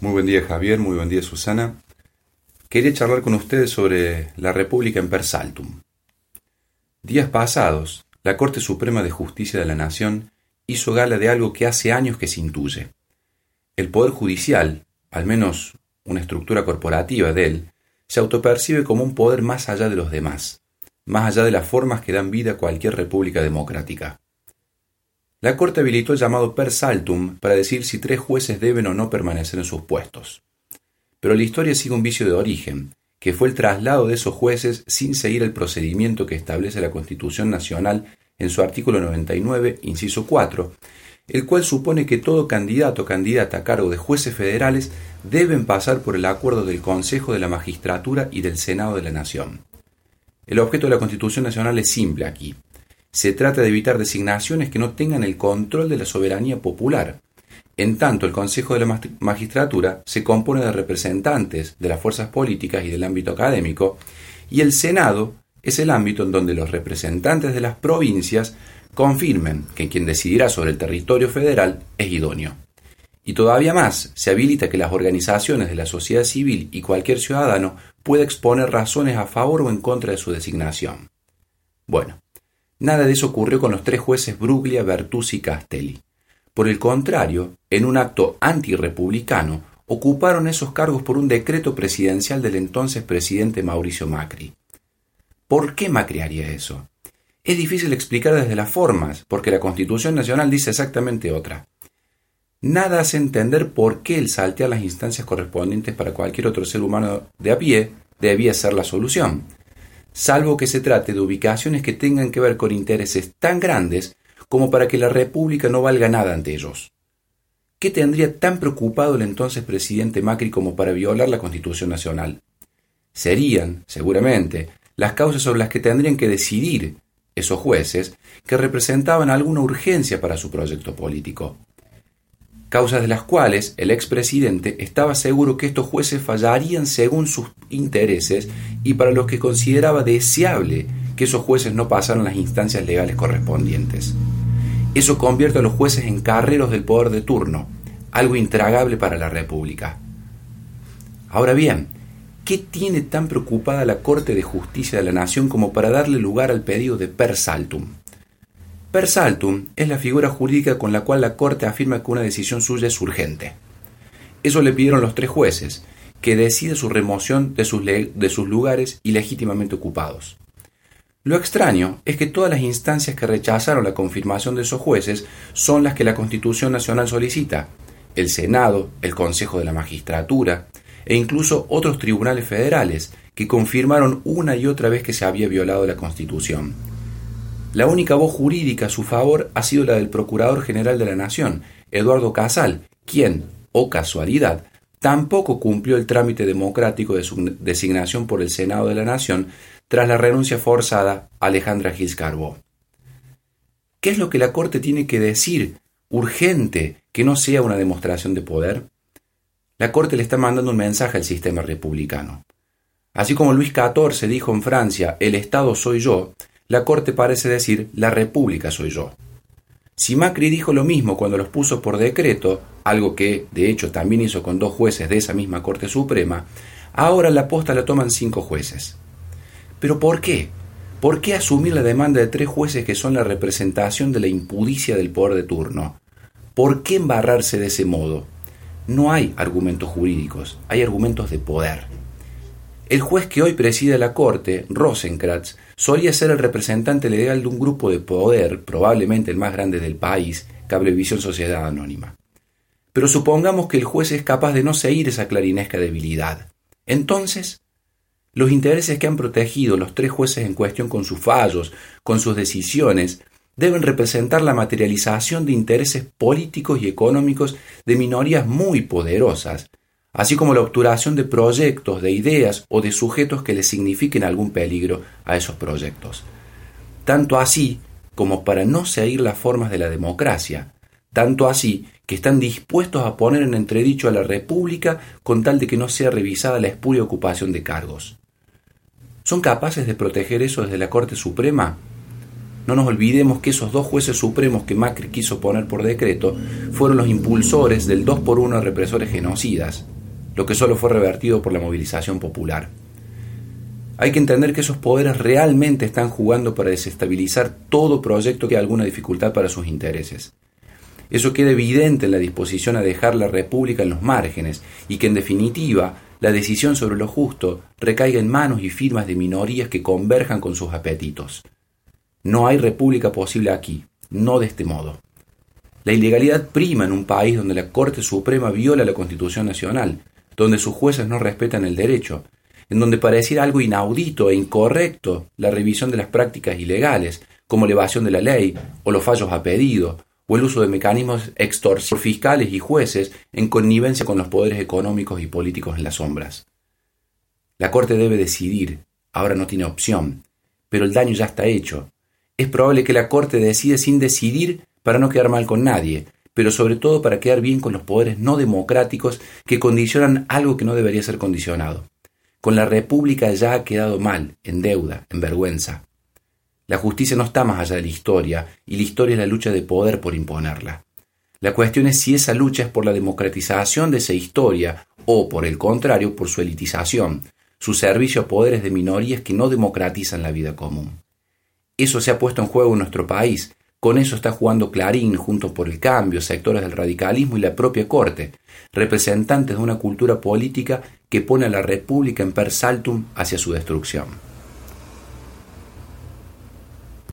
Muy buen día Javier, muy buen día Susana. Quería charlar con ustedes sobre la República en Persaltum. Días pasados, la Corte Suprema de Justicia de la Nación hizo gala de algo que hace años que se intuye. El Poder Judicial, al menos una estructura corporativa de él, se autopercibe como un poder más allá de los demás, más allá de las formas que dan vida a cualquier república democrática. La Corte habilitó el llamado per saltum para decir si tres jueces deben o no permanecer en sus puestos. Pero la historia sigue un vicio de origen, que fue el traslado de esos jueces sin seguir el procedimiento que establece la Constitución Nacional en su artículo 99, inciso 4, el cual supone que todo candidato o candidata a cargo de jueces federales deben pasar por el acuerdo del Consejo de la Magistratura y del Senado de la Nación. El objeto de la Constitución Nacional es simple aquí, se trata de evitar designaciones que no tengan el control de la soberanía popular. En tanto, el Consejo de la Magistratura se compone de representantes de las fuerzas políticas y del ámbito académico, y el Senado es el ámbito en donde los representantes de las provincias confirmen que quien decidirá sobre el territorio federal es idóneo. Y todavía más, se habilita que las organizaciones de la sociedad civil y cualquier ciudadano pueda exponer razones a favor o en contra de su designación. Bueno, Nada de eso ocurrió con los tres jueces Bruglia, Bertuzzi y Castelli. Por el contrario, en un acto antirepublicano, ocuparon esos cargos por un decreto presidencial del entonces presidente Mauricio Macri. ¿Por qué Macri haría eso? Es difícil explicar desde las formas, porque la Constitución Nacional dice exactamente otra. Nada hace entender por qué el saltear las instancias correspondientes para cualquier otro ser humano de a pie debía ser la solución salvo que se trate de ubicaciones que tengan que ver con intereses tan grandes como para que la República no valga nada ante ellos. ¿Qué tendría tan preocupado el entonces presidente Macri como para violar la Constitución Nacional? Serían, seguramente, las causas sobre las que tendrían que decidir esos jueces que representaban alguna urgencia para su proyecto político causas de las cuales el expresidente estaba seguro que estos jueces fallarían según sus intereses y para los que consideraba deseable que esos jueces no pasaran las instancias legales correspondientes. Eso convierte a los jueces en carreros del poder de turno, algo intragable para la República. Ahora bien, ¿qué tiene tan preocupada la Corte de Justicia de la Nación como para darle lugar al pedido de per saltum? Per saltum es la figura jurídica con la cual la Corte afirma que una decisión suya es urgente. Eso le pidieron los tres jueces, que decide su remoción de sus, de sus lugares ilegítimamente ocupados. Lo extraño es que todas las instancias que rechazaron la confirmación de esos jueces son las que la Constitución Nacional solicita, el Senado, el Consejo de la Magistratura e incluso otros tribunales federales que confirmaron una y otra vez que se había violado la Constitución. La única voz jurídica a su favor ha sido la del Procurador General de la Nación, Eduardo Casal, quien, o oh casualidad, tampoco cumplió el trámite democrático de su designación por el Senado de la Nación tras la renuncia forzada a Alejandra Gil ¿Qué es lo que la Corte tiene que decir urgente que no sea una demostración de poder? La Corte le está mandando un mensaje al sistema republicano. Así como Luis XIV dijo en Francia, el Estado soy yo, la Corte parece decir la República soy yo. Si Macri dijo lo mismo cuando los puso por decreto, algo que de hecho también hizo con dos jueces de esa misma Corte Suprema, ahora la posta la toman cinco jueces. ¿Pero por qué? ¿Por qué asumir la demanda de tres jueces que son la representación de la impudicia del poder de turno? ¿Por qué embarrarse de ese modo? No hay argumentos jurídicos, hay argumentos de poder. El juez que hoy preside la Corte, Rosenkratz, solía ser el representante legal de un grupo de poder, probablemente el más grande del país, Cablevisión Sociedad Anónima. Pero supongamos que el juez es capaz de no seguir esa clarinesca debilidad. Entonces, los intereses que han protegido los tres jueces en cuestión con sus fallos, con sus decisiones, deben representar la materialización de intereses políticos y económicos de minorías muy poderosas, así como la obturación de proyectos, de ideas o de sujetos que le signifiquen algún peligro a esos proyectos. Tanto así como para no seguir las formas de la democracia, tanto así que están dispuestos a poner en entredicho a la República con tal de que no sea revisada la espuria ocupación de cargos. ¿Son capaces de proteger eso desde la Corte Suprema? no nos olvidemos que esos dos jueces supremos que Macri quiso poner por decreto fueron los impulsores del 2 por 1 de represores genocidas, lo que solo fue revertido por la movilización popular. Hay que entender que esos poderes realmente están jugando para desestabilizar todo proyecto que haya alguna dificultad para sus intereses. Eso queda evidente en la disposición a dejar la República en los márgenes y que en definitiva la decisión sobre lo justo recaiga en manos y firmas de minorías que converjan con sus apetitos. No hay república posible aquí, no de este modo. La ilegalidad prima en un país donde la Corte Suprema viola la Constitución Nacional, donde sus jueces no respetan el derecho, en donde pareciera algo inaudito e incorrecto la revisión de las prácticas ilegales, como la evasión de la ley, o los fallos a pedido, o el uso de mecanismos extorsivos fiscales y jueces en connivencia con los poderes económicos y políticos en las sombras. La Corte debe decidir, ahora no tiene opción, pero el daño ya está hecho. Es probable que la Corte decida sin decidir para no quedar mal con nadie, pero sobre todo para quedar bien con los poderes no democráticos que condicionan algo que no debería ser condicionado. Con la República ya ha quedado mal, en deuda, en vergüenza. La justicia no está más allá de la historia, y la historia es la lucha de poder por imponerla. La cuestión es si esa lucha es por la democratización de esa historia o, por el contrario, por su elitización, su servicio a poderes de minorías que no democratizan la vida común. Eso se ha puesto en juego en nuestro país, con eso está jugando Clarín, junto por el cambio, sectores del radicalismo y la propia Corte, representantes de una cultura política que pone a la República en per saltum hacia su destrucción.